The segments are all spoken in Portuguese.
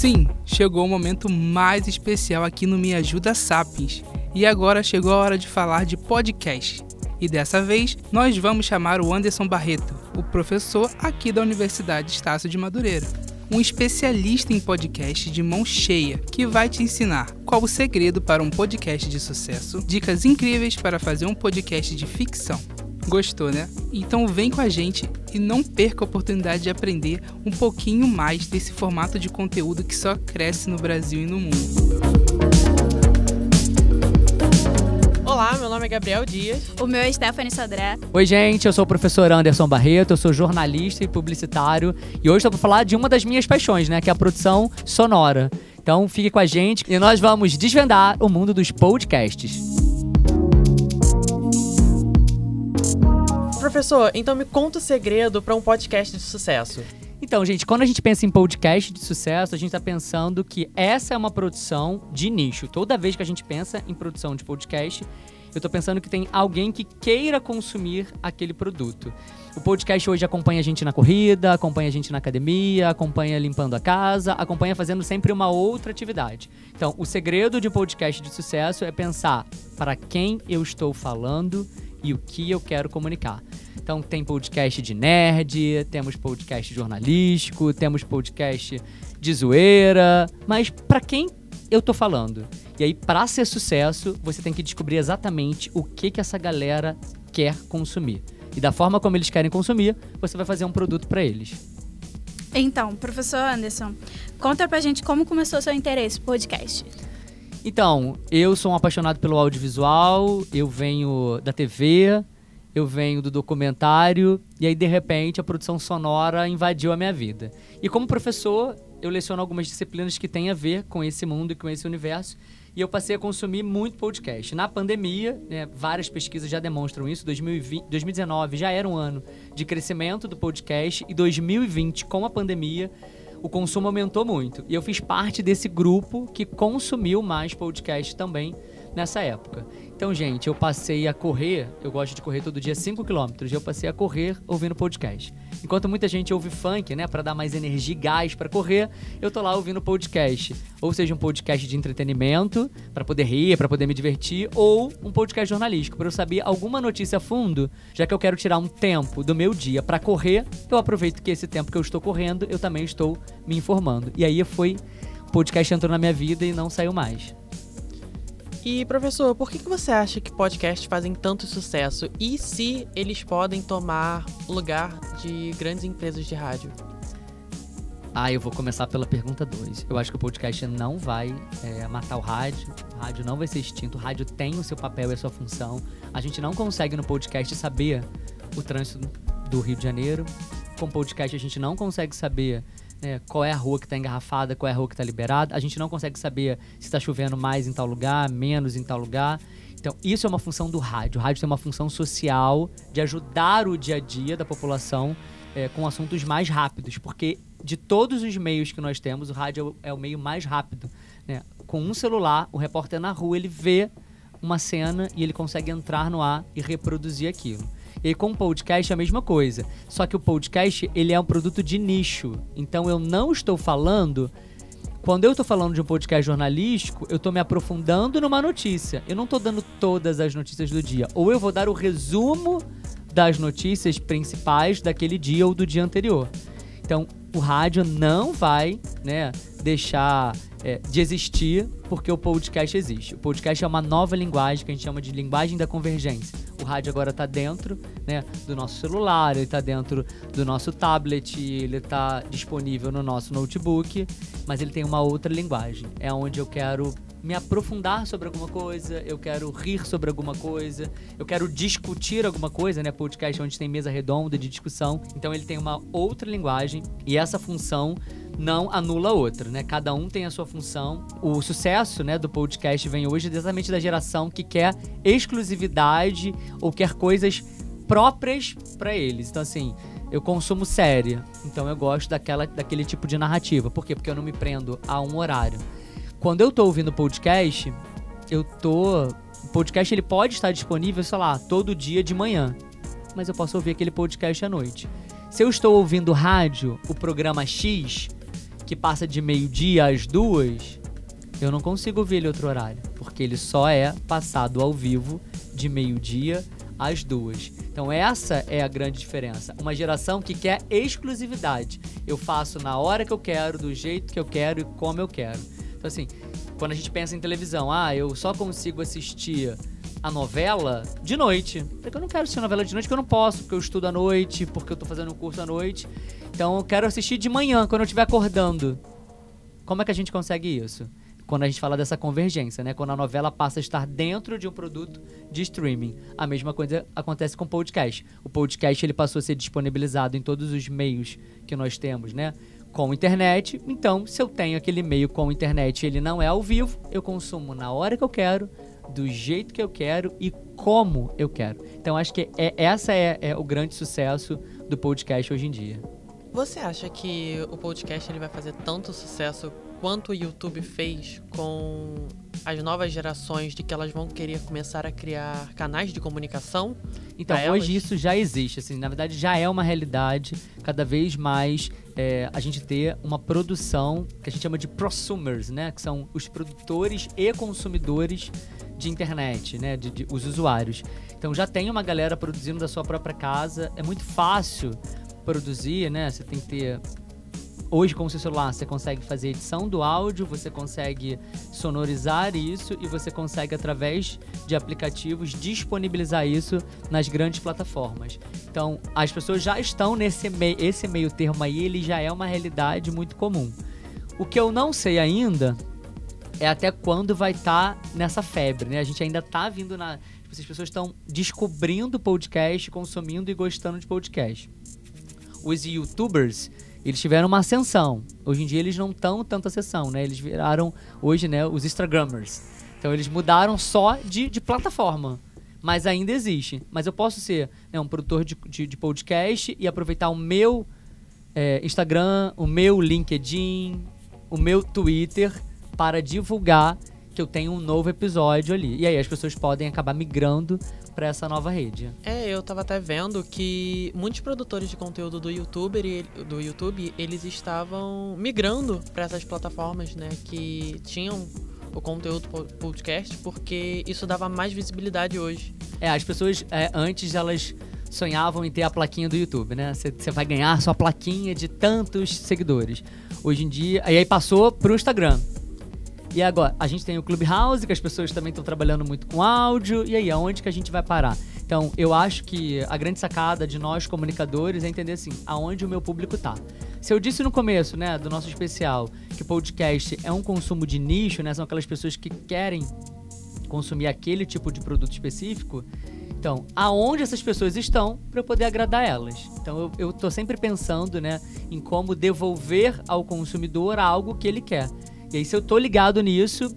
Sim, chegou o momento mais especial aqui no Me Ajuda Sapiens. E agora chegou a hora de falar de podcast. E dessa vez nós vamos chamar o Anderson Barreto, o professor aqui da Universidade Estácio de Madureira. Um especialista em podcast de mão cheia que vai te ensinar qual o segredo para um podcast de sucesso, dicas incríveis para fazer um podcast de ficção. Gostou, né? Então vem com a gente e não perca a oportunidade de aprender um pouquinho mais desse formato de conteúdo que só cresce no Brasil e no mundo. Olá, meu nome é Gabriel Dias. O meu é Stephanie Sodré. Oi, gente, eu sou o professor Anderson Barreto, eu sou jornalista e publicitário e hoje estou para falar de uma das minhas paixões, né, que é a produção sonora. Então fique com a gente e nós vamos desvendar o mundo dos podcasts. Professor, então me conta o segredo para um podcast de sucesso. Então, gente, quando a gente pensa em podcast de sucesso, a gente está pensando que essa é uma produção de nicho. Toda vez que a gente pensa em produção de podcast, eu estou pensando que tem alguém que queira consumir aquele produto. O podcast hoje acompanha a gente na corrida, acompanha a gente na academia, acompanha limpando a casa, acompanha fazendo sempre uma outra atividade. Então, o segredo de um podcast de sucesso é pensar para quem eu estou falando e o que eu quero comunicar. Então tem podcast de nerd, temos podcast jornalístico, temos podcast de zoeira, mas para quem eu tô falando? E aí para ser sucesso, você tem que descobrir exatamente o que que essa galera quer consumir. E da forma como eles querem consumir, você vai fazer um produto para eles. Então, professor Anderson, conta pra gente como começou seu interesse por podcast. Então, eu sou um apaixonado pelo audiovisual, eu venho da TV, eu venho do documentário, e aí de repente a produção sonora invadiu a minha vida. E como professor, eu leciono algumas disciplinas que têm a ver com esse mundo e com esse universo, e eu passei a consumir muito podcast. Na pandemia, né, várias pesquisas já demonstram isso, 2020, 2019 já era um ano de crescimento do podcast, e 2020, com a pandemia, o consumo aumentou muito. E eu fiz parte desse grupo que consumiu mais podcast também nessa época. Então, gente, eu passei a correr, eu gosto de correr todo dia 5 km, eu passei a correr ouvindo podcast. Enquanto muita gente ouve funk, né, para dar mais energia e gás para correr, eu tô lá ouvindo podcast. Ou seja, um podcast de entretenimento, para poder rir, para poder me divertir, ou um podcast jornalístico, para eu saber alguma notícia a fundo, já que eu quero tirar um tempo do meu dia para correr, eu aproveito que esse tempo que eu estou correndo, eu também estou me informando. E aí foi o podcast entrou na minha vida e não saiu mais. E professor, por que, que você acha que podcasts fazem tanto sucesso? E se eles podem tomar lugar de grandes empresas de rádio? Ah, eu vou começar pela pergunta 2. Eu acho que o podcast não vai é, matar o rádio. O rádio não vai ser extinto. O rádio tem o seu papel e a sua função. A gente não consegue no podcast saber o trânsito do Rio de Janeiro. Com podcast a gente não consegue saber né, qual é a rua que está engarrafada, qual é a rua que está liberada. A gente não consegue saber se está chovendo mais em tal lugar, menos em tal lugar. Então, isso é uma função do rádio. O rádio tem uma função social de ajudar o dia a dia da população é, com assuntos mais rápidos, porque de todos os meios que nós temos, o rádio é o meio mais rápido. Né? Com um celular, o repórter na rua ele vê uma cena e ele consegue entrar no ar e reproduzir aquilo. E com o podcast é a mesma coisa. Só que o podcast, ele é um produto de nicho. Então eu não estou falando quando eu estou falando de um podcast jornalístico, eu estou me aprofundando numa notícia. Eu não estou dando todas as notícias do dia. Ou eu vou dar o resumo das notícias principais daquele dia ou do dia anterior. Então, o rádio não vai né, deixar é, de existir porque o podcast existe. O podcast é uma nova linguagem que a gente chama de linguagem da convergência. O rádio agora está dentro né, do nosso celular, ele está dentro do nosso tablet, ele está disponível no nosso notebook, mas ele tem uma outra linguagem. É onde eu quero me aprofundar sobre alguma coisa, eu quero rir sobre alguma coisa, eu quero discutir alguma coisa, né? Podcast onde tem mesa redonda de discussão. Então ele tem uma outra linguagem e essa função não anula a outra, né? Cada um tem a sua função. O sucesso, né, do podcast vem hoje exatamente da geração que quer exclusividade ou quer coisas próprias para eles. Então assim, eu consumo série, então eu gosto daquela, daquele tipo de narrativa. Por quê? Porque eu não me prendo a um horário. Quando eu tô ouvindo podcast, eu tô. O podcast ele pode estar disponível, sei lá, todo dia de manhã. Mas eu posso ouvir aquele podcast à noite. Se eu estou ouvindo rádio, o programa X, que passa de meio-dia às duas, eu não consigo ouvir ele outro horário, porque ele só é passado ao vivo de meio-dia às duas. Então essa é a grande diferença. Uma geração que quer exclusividade. Eu faço na hora que eu quero, do jeito que eu quero e como eu quero. Então assim, quando a gente pensa em televisão, ah, eu só consigo assistir a novela de noite. Porque eu não quero assistir novela de noite, porque eu não posso, porque eu estudo à noite, porque eu tô fazendo um curso à noite. Então eu quero assistir de manhã, quando eu estiver acordando. Como é que a gente consegue isso? Quando a gente fala dessa convergência, né? Quando a novela passa a estar dentro de um produto de streaming. A mesma coisa acontece com o podcast. O podcast ele passou a ser disponibilizado em todos os meios que nós temos, né? Com internet. Então, se eu tenho aquele meio com internet ele não é ao vivo, eu consumo na hora que eu quero, do jeito que eu quero e como eu quero. Então acho que é, essa é, é, o grande sucesso do podcast hoje em dia. Você acha que o podcast ele vai fazer tanto sucesso quanto o YouTube fez com as novas gerações de que elas vão querer começar a criar canais de comunicação? Então, hoje elas? isso já existe, assim, na verdade já é uma realidade, cada vez mais é, a gente ter uma produção que a gente chama de prosumers, né? Que são os produtores e consumidores de internet, né? De, de, os usuários. Então já tem uma galera produzindo da sua própria casa. É muito fácil produzir, né? Você tem que ter. Hoje, com o seu celular, você consegue fazer edição do áudio, você consegue sonorizar isso e você consegue, através de aplicativos, disponibilizar isso nas grandes plataformas. Então, as pessoas já estão nesse meio, esse meio termo aí, ele já é uma realidade muito comum. O que eu não sei ainda é até quando vai estar tá nessa febre, né? A gente ainda tá vindo na. Tipo, as pessoas estão descobrindo podcast, consumindo e gostando de podcast. Os youtubers, eles tiveram uma ascensão. Hoje em dia eles não estão tanto ascensão, né? Eles viraram hoje, né, os Instagrammers. Então eles mudaram só de, de plataforma. Mas ainda existe. Mas eu posso ser né, um produtor de, de, de, podcast e aproveitar o meu é, Instagram, o meu LinkedIn, o meu Twitter para divulgar que eu tenho um novo episódio ali. E aí as pessoas podem acabar migrando para essa nova rede. É, eu tava até vendo que muitos produtores de conteúdo do YouTube, do YouTube, eles estavam migrando para essas plataformas, né, que tinham o conteúdo podcast, porque isso dava mais visibilidade hoje. É, as pessoas é, antes elas sonhavam em ter a plaquinha do YouTube, né? Você vai ganhar sua plaquinha de tantos seguidores. Hoje em dia, e aí passou pro Instagram. E agora, a gente tem o Clubhouse, que as pessoas também estão trabalhando muito com áudio. E aí, aonde que a gente vai parar? Então, eu acho que a grande sacada de nós comunicadores é entender assim, aonde o meu público tá. Se eu disse no começo, né, do nosso especial, que podcast é um consumo de nicho, né, são aquelas pessoas que querem consumir aquele tipo de produto específico, então, aonde essas pessoas estão para poder agradar elas? Então, eu, tô sempre pensando, né, em como devolver ao consumidor algo que ele quer. E aí, se eu tô ligado nisso,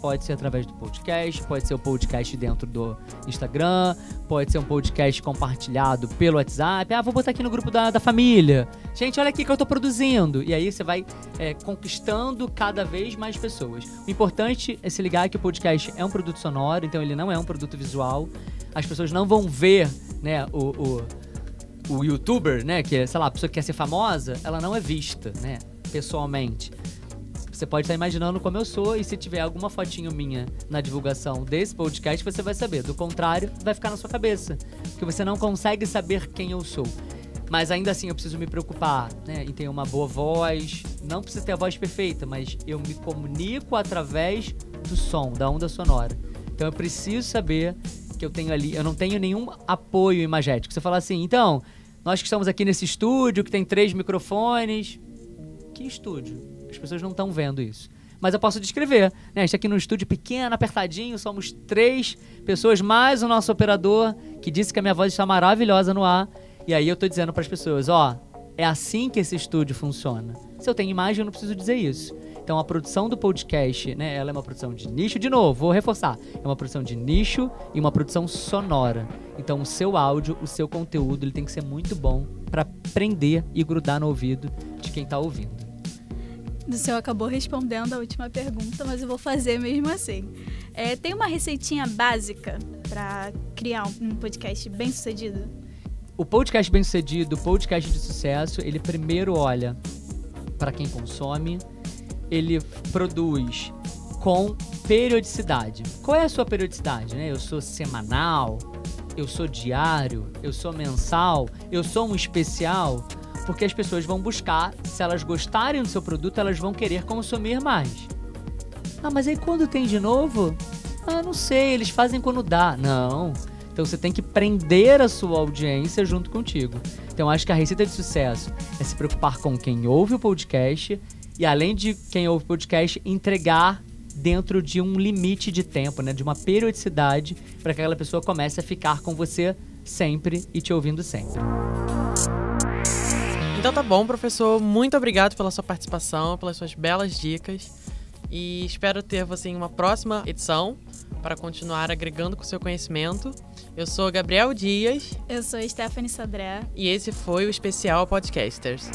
pode ser através do podcast, pode ser o um podcast dentro do Instagram, pode ser um podcast compartilhado pelo WhatsApp. Ah, vou botar aqui no grupo da, da família. Gente, olha aqui que eu tô produzindo. E aí você vai é, conquistando cada vez mais pessoas. O importante é se ligar que o podcast é um produto sonoro, então ele não é um produto visual. As pessoas não vão ver, né, o, o o youtuber, né, que é, sei lá, a pessoa que quer ser famosa, ela não é vista, né, pessoalmente. Você pode estar imaginando como eu sou e se tiver alguma fotinho minha na divulgação desse podcast, você vai saber. Do contrário, vai ficar na sua cabeça, porque você não consegue saber quem eu sou. Mas ainda assim eu preciso me preocupar, né, em ter uma boa voz. Não precisa ter a voz perfeita, mas eu me comunico através do som, da onda sonora. Então eu preciso saber que eu tenho ali, eu não tenho nenhum apoio imagético. Você fala assim, então, nós que estamos aqui nesse estúdio que tem três microfones, que estúdio? As pessoas não estão vendo isso. Mas eu posso descrever. Né? A gente tá aqui no estúdio pequeno, apertadinho, somos três pessoas, mais o nosso operador, que disse que a minha voz está maravilhosa no ar. E aí eu tô dizendo para as pessoas, ó, é assim que esse estúdio funciona. Se eu tenho imagem, eu não preciso dizer isso. Então a produção do podcast, né, ela é uma produção de nicho, de novo, vou reforçar. É uma produção de nicho e uma produção sonora. Então o seu áudio, o seu conteúdo, ele tem que ser muito bom para prender e grudar no ouvido de quem está ouvindo. O senhor acabou respondendo a última pergunta, mas eu vou fazer mesmo assim. É, tem uma receitinha básica para criar um podcast bem sucedido? O podcast bem sucedido, o podcast de sucesso, ele primeiro olha para quem consome. Ele produz com periodicidade. Qual é a sua periodicidade? Né? Eu sou semanal, eu sou diário, eu sou mensal, eu sou um especial, porque as pessoas vão buscar, se elas gostarem do seu produto, elas vão querer consumir mais. Ah, mas aí quando tem de novo? Ah, não sei, eles fazem quando dá. Não. Então você tem que prender a sua audiência junto contigo. Então acho que a receita de sucesso é se preocupar com quem ouve o podcast e além de quem ouve o podcast, entregar dentro de um limite de tempo, né, de uma periodicidade para que aquela pessoa comece a ficar com você sempre e te ouvindo sempre. Então tá bom, professor. Muito obrigado pela sua participação, pelas suas belas dicas. E espero ter você em uma próxima edição para continuar agregando com seu conhecimento. Eu sou Gabriel Dias. Eu sou Stephanie Sadré. E esse foi o especial Podcasters.